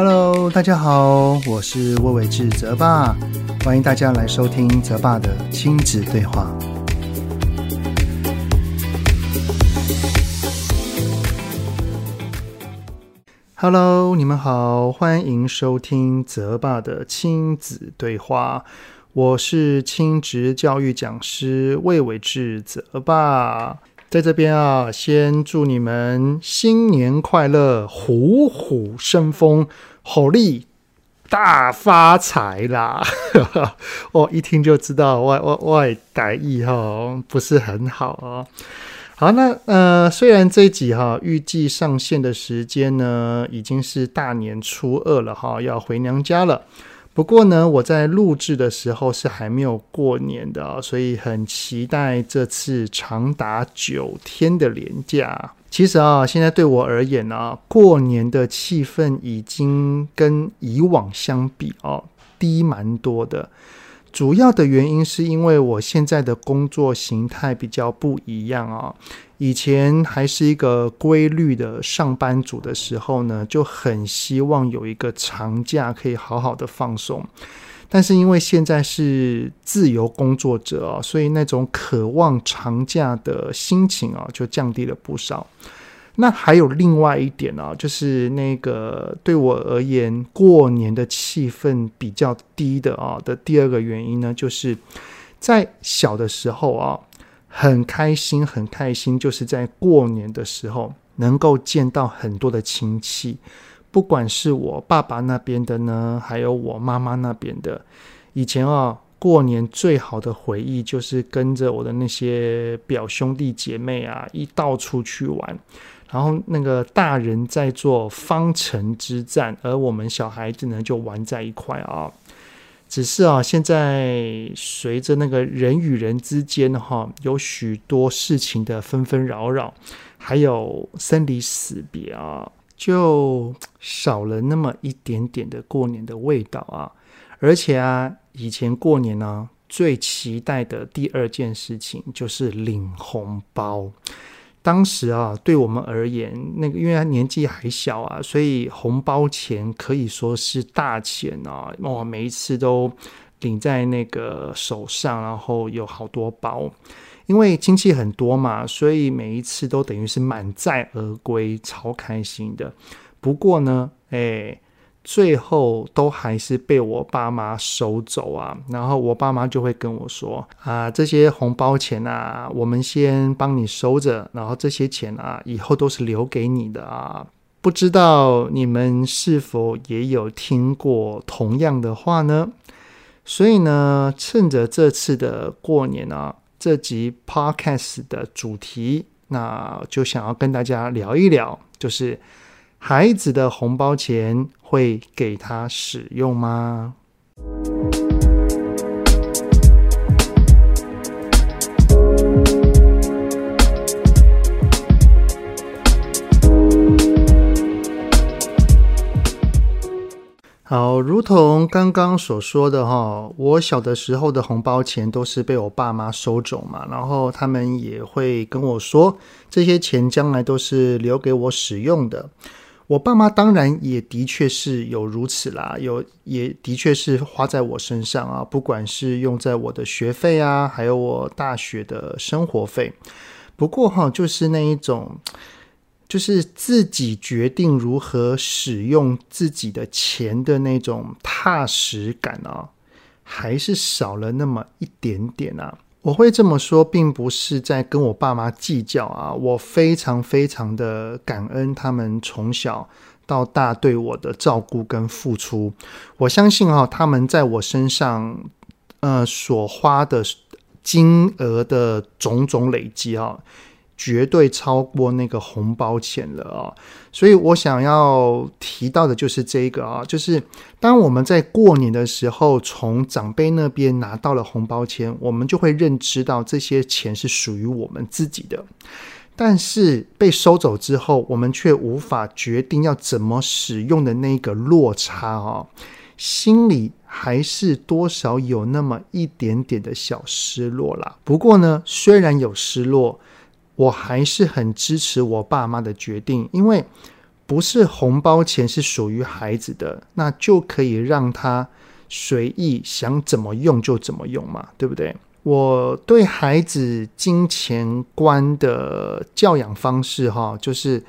Hello，大家好，我是魏玮志泽爸，欢迎大家来收听泽爸的亲子对话。Hello，你们好，欢迎收听泽爸的亲子对话。我是亲职教育讲师魏玮志泽爸。在这边啊，先祝你们新年快乐，虎虎生风，好力大发财啦！我 一听就知道外外外歹意哈不是很好哦。好，那呃，虽然这集哈预计上线的时间呢已经是大年初二了哈，要回娘家了。不过呢，我在录制的时候是还没有过年的啊，所以很期待这次长达九天的年假。其实啊，现在对我而言啊，过年的气氛已经跟以往相比啊，低蛮多的。主要的原因是因为我现在的工作形态比较不一样啊。以前还是一个规律的上班族的时候呢，就很希望有一个长假可以好好的放松。但是因为现在是自由工作者啊，所以那种渴望长假的心情啊，就降低了不少。那还有另外一点啊，就是那个对我而言，过年的气氛比较低的啊的第二个原因呢，就是在小的时候啊。很开心，很开心，就是在过年的时候能够见到很多的亲戚，不管是我爸爸那边的呢，还有我妈妈那边的。以前啊，过年最好的回忆就是跟着我的那些表兄弟姐妹啊，一道出去玩，然后那个大人在做方城之战，而我们小孩子呢就玩在一块啊。只是啊，现在随着那个人与人之间哈，有许多事情的纷纷扰扰，还有生离死别啊，就少了那么一点点的过年的味道啊。而且啊，以前过年呢，最期待的第二件事情就是领红包。当时啊，对我们而言，那个因为他年纪还小啊，所以红包钱可以说是大钱啊！哇，每一次都领在那个手上，然后有好多包。因为亲戚很多嘛，所以每一次都等于是满载而归，超开心的。不过呢，哎。最后都还是被我爸妈收走啊，然后我爸妈就会跟我说啊，这些红包钱啊，我们先帮你收着，然后这些钱啊，以后都是留给你的啊。不知道你们是否也有听过同样的话呢？所以呢，趁着这次的过年啊，这集 Podcast 的主题，那就想要跟大家聊一聊，就是。孩子的红包钱会给他使用吗？好，如同刚刚所说的哈，我小的时候的红包钱都是被我爸妈收走嘛，然后他们也会跟我说，这些钱将来都是留给我使用的。我爸妈当然也的确是有如此啦，有也的确是花在我身上啊，不管是用在我的学费啊，还有我大学的生活费。不过哈，就是那一种，就是自己决定如何使用自己的钱的那种踏实感啊，还是少了那么一点点啊。我会这么说，并不是在跟我爸妈计较啊，我非常非常的感恩他们从小到大对我的照顾跟付出。我相信哈，他们在我身上，呃，所花的金额的种种累积啊。绝对超过那个红包钱了啊！所以我想要提到的就是这个啊，就是当我们在过年的时候从长辈那边拿到了红包钱，我们就会认知到这些钱是属于我们自己的。但是被收走之后，我们却无法决定要怎么使用的那个落差啊，心里还是多少有那么一点点的小失落啦。不过呢，虽然有失落。我还是很支持我爸妈的决定，因为不是红包钱是属于孩子的，那就可以让他随意想怎么用就怎么用嘛，对不对？我对孩子金钱观的教养方式，哈，就是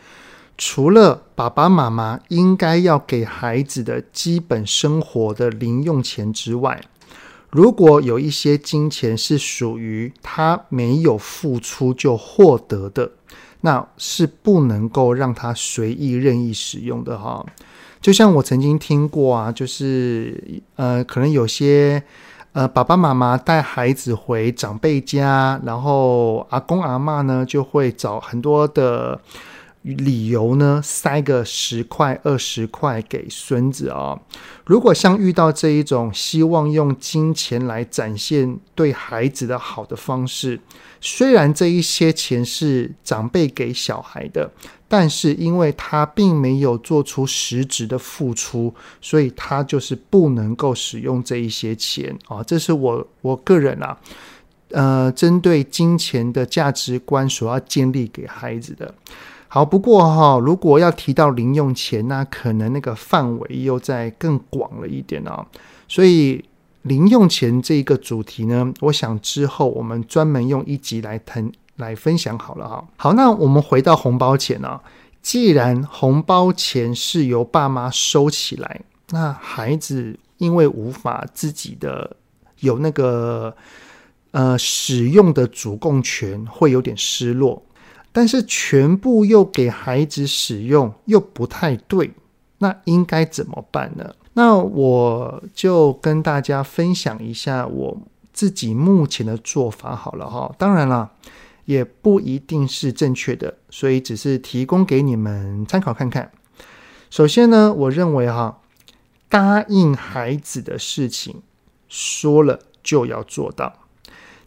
除了爸爸妈妈应该要给孩子的基本生活的零用钱之外，如果有一些金钱是属于他没有付出就获得的。那是不能够让他随意任意使用的哈，就像我曾经听过啊，就是呃，可能有些呃爸爸妈妈带孩子回长辈家，然后阿公阿嬷呢就会找很多的。理由呢，塞个十块、二十块给孙子啊、如果像遇到这一种希望用金钱来展现对孩子的好的方式，虽然这一些钱是长辈给小孩的，但是因为他并没有做出实质的付出，所以他就是不能够使用这一些钱啊、这是我我个人啊，呃，针对金钱的价值观所要建立给孩子的。好，不过哈，如果要提到零用钱，那可能那个范围又再更广了一点啊。所以零用钱这一个主题呢，我想之后我们专门用一集来谈来分享好了哈。好，那我们回到红包钱啊，既然红包钱是由爸妈收起来，那孩子因为无法自己的有那个呃使用的主动权，会有点失落。但是全部又给孩子使用又不太对，那应该怎么办呢？那我就跟大家分享一下我自己目前的做法好了哈。当然了，也不一定是正确的，所以只是提供给你们参考看看。首先呢，我认为哈，答应孩子的事情说了就要做到。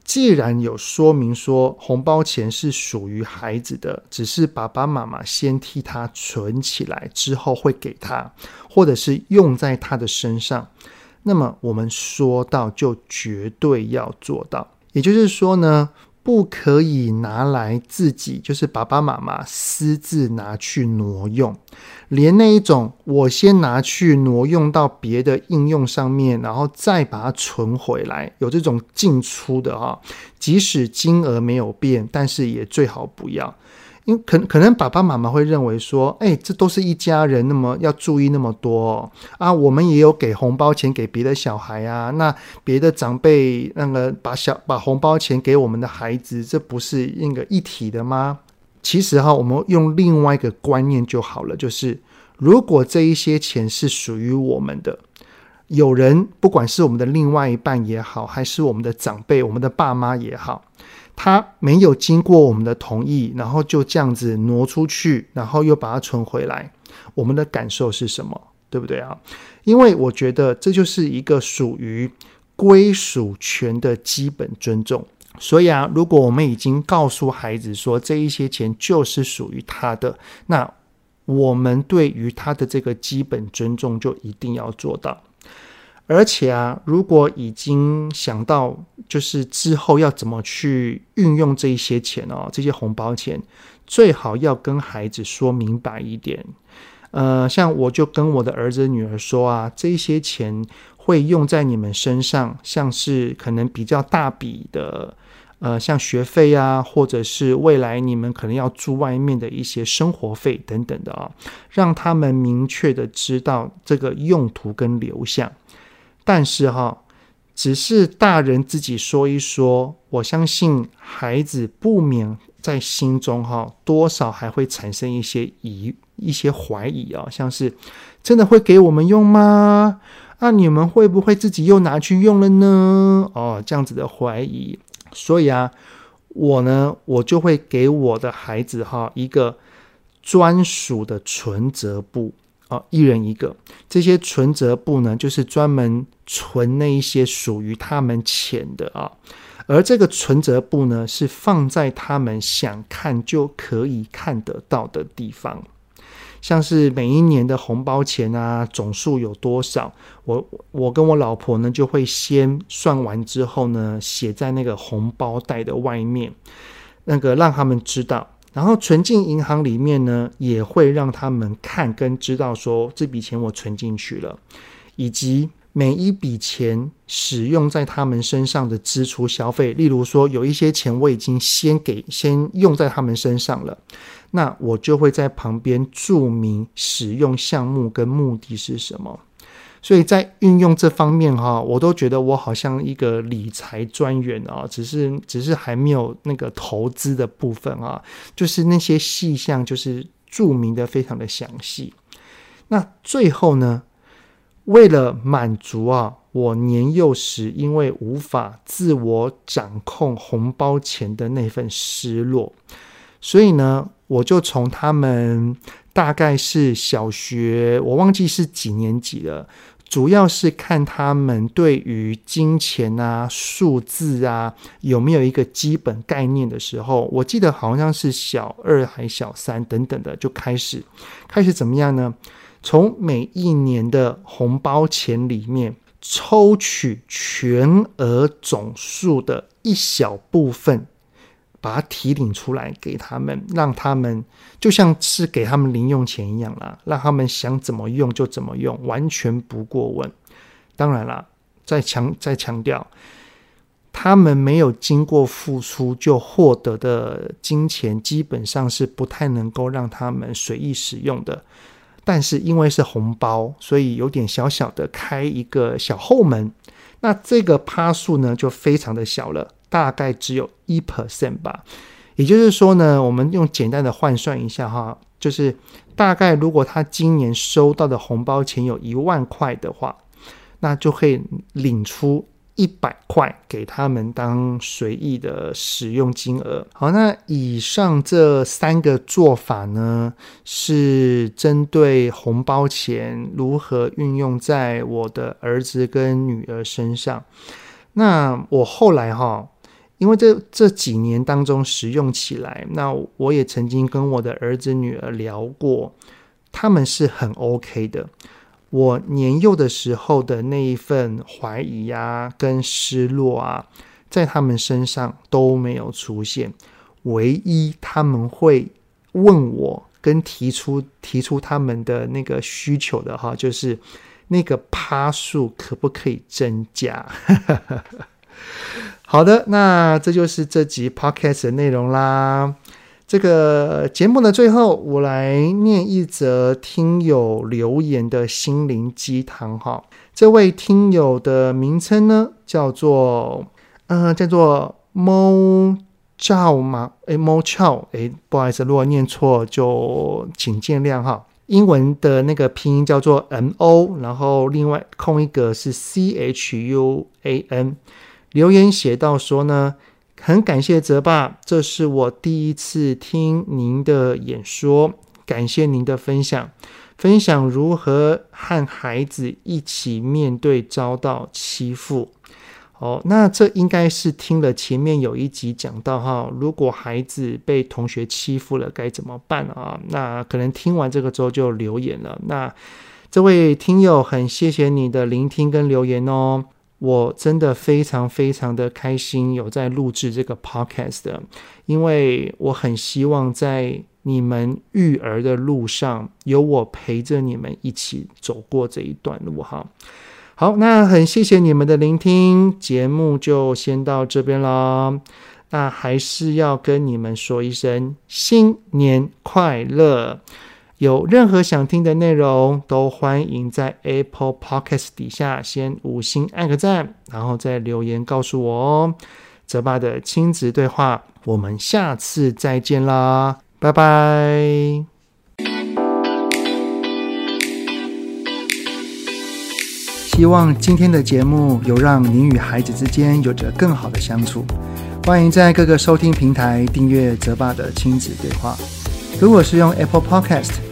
既然有说明说红包钱是属于孩子的，只是爸爸妈妈先替他存起来，之后会给他，或者是用在他的身上，那么我们说到就绝对要做到。也就是说呢。不可以拿来自己，就是爸爸妈妈私自拿去挪用，连那一种我先拿去挪用到别的应用上面，然后再把它存回来，有这种进出的哈，即使金额没有变，但是也最好不要。因可可能爸爸妈妈会认为说，哎，这都是一家人，那么要注意那么多啊，我们也有给红包钱给别的小孩啊，那别的长辈那个把小把红包钱给我们的孩子，这不是那个一体的吗？其实哈，我们用另外一个观念就好了，就是如果这一些钱是属于我们的，有人不管是我们的另外一半也好，还是我们的长辈、我们的爸妈也好。他没有经过我们的同意，然后就这样子挪出去，然后又把它存回来，我们的感受是什么？对不对啊？因为我觉得这就是一个属于归属权的基本尊重。所以啊，如果我们已经告诉孩子说这一些钱就是属于他的，那我们对于他的这个基本尊重就一定要做到。而且啊，如果已经想到就是之后要怎么去运用这一些钱哦，这些红包钱，最好要跟孩子说明白一点。呃，像我就跟我的儿子女儿说啊，这些钱会用在你们身上，像是可能比较大笔的，呃，像学费啊，或者是未来你们可能要住外面的一些生活费等等的啊，让他们明确的知道这个用途跟流向。但是哈，只是大人自己说一说，我相信孩子不免在心中哈，多少还会产生一些疑、一些怀疑啊，像是真的会给我们用吗？啊，你们会不会自己又拿去用了呢？哦，这样子的怀疑，所以啊，我呢，我就会给我的孩子哈一个专属的存折簿。哦，一人一个，这些存折簿呢，就是专门存那一些属于他们钱的啊。而这个存折簿呢，是放在他们想看就可以看得到的地方，像是每一年的红包钱啊，总数有多少，我我跟我老婆呢，就会先算完之后呢，写在那个红包袋的外面，那个让他们知道。然后存进银行里面呢，也会让他们看跟知道说这笔钱我存进去了，以及每一笔钱使用在他们身上的支出消费。例如说，有一些钱我已经先给先用在他们身上了，那我就会在旁边注明使用项目跟目的是什么。所以在运用这方面哈，我都觉得我好像一个理财专员啊，只是只是还没有那个投资的部分啊，就是那些细项就是注明的非常的详细。那最后呢，为了满足啊我年幼时因为无法自我掌控红包钱的那份失落，所以呢，我就从他们大概是小学，我忘记是几年级了。主要是看他们对于金钱啊、数字啊有没有一个基本概念的时候，我记得好像是小二还小三等等的就开始开始怎么样呢？从每一年的红包钱里面抽取全额总数的一小部分。把它提领出来给他们，让他们就像是给他们零用钱一样啦，让他们想怎么用就怎么用，完全不过问。当然啦，再强再强调，他们没有经过付出就获得的金钱，基本上是不太能够让他们随意使用的。但是因为是红包，所以有点小小的开一个小后门，那这个趴数呢就非常的小了。大概只有一 percent 吧，也就是说呢，我们用简单的换算一下哈，就是大概如果他今年收到的红包钱有一万块的话，那就可以领出一百块给他们当随意的使用金额。好，那以上这三个做法呢，是针对红包钱如何运用在我的儿子跟女儿身上。那我后来哈。因为这这几年当中使用起来，那我也曾经跟我的儿子女儿聊过，他们是很 OK 的。我年幼的时候的那一份怀疑啊，跟失落啊，在他们身上都没有出现。唯一他们会问我跟提出提出他们的那个需求的哈，就是那个趴数可不可以增加？好的，那这就是这集 podcast 的内容啦。这个节目的最后，我来念一则听友留言的心灵鸡汤哈。这位听友的名称呢，叫做呃，叫做猫照吗？诶，猫俏诶，不好意思，如果念错就请见谅哈。英文的那个拼音叫做 M O，然后另外空一格是 C H U A N。留言写到说呢，很感谢泽爸，这是我第一次听您的演说，感谢您的分享，分享如何和孩子一起面对遭到欺负。哦，那这应该是听了前面有一集讲到哈，如果孩子被同学欺负了该怎么办啊？那可能听完这个之后就留言了。那这位听友很谢谢你的聆听跟留言哦。我真的非常非常的开心，有在录制这个 podcast，因为我很希望在你们育儿的路上，有我陪着你们一起走过这一段路哈。好，那很谢谢你们的聆听，节目就先到这边啦。那还是要跟你们说一声新年快乐。有任何想听的内容，都欢迎在 Apple Podcast 底下先五星按个赞，然后再留言告诉我哦。泽爸的亲子对话，我们下次再见啦，拜拜。希望今天的节目有让您与孩子之间有着更好的相处。欢迎在各个收听平台订阅泽爸的亲子对话。如果是用 Apple Podcast。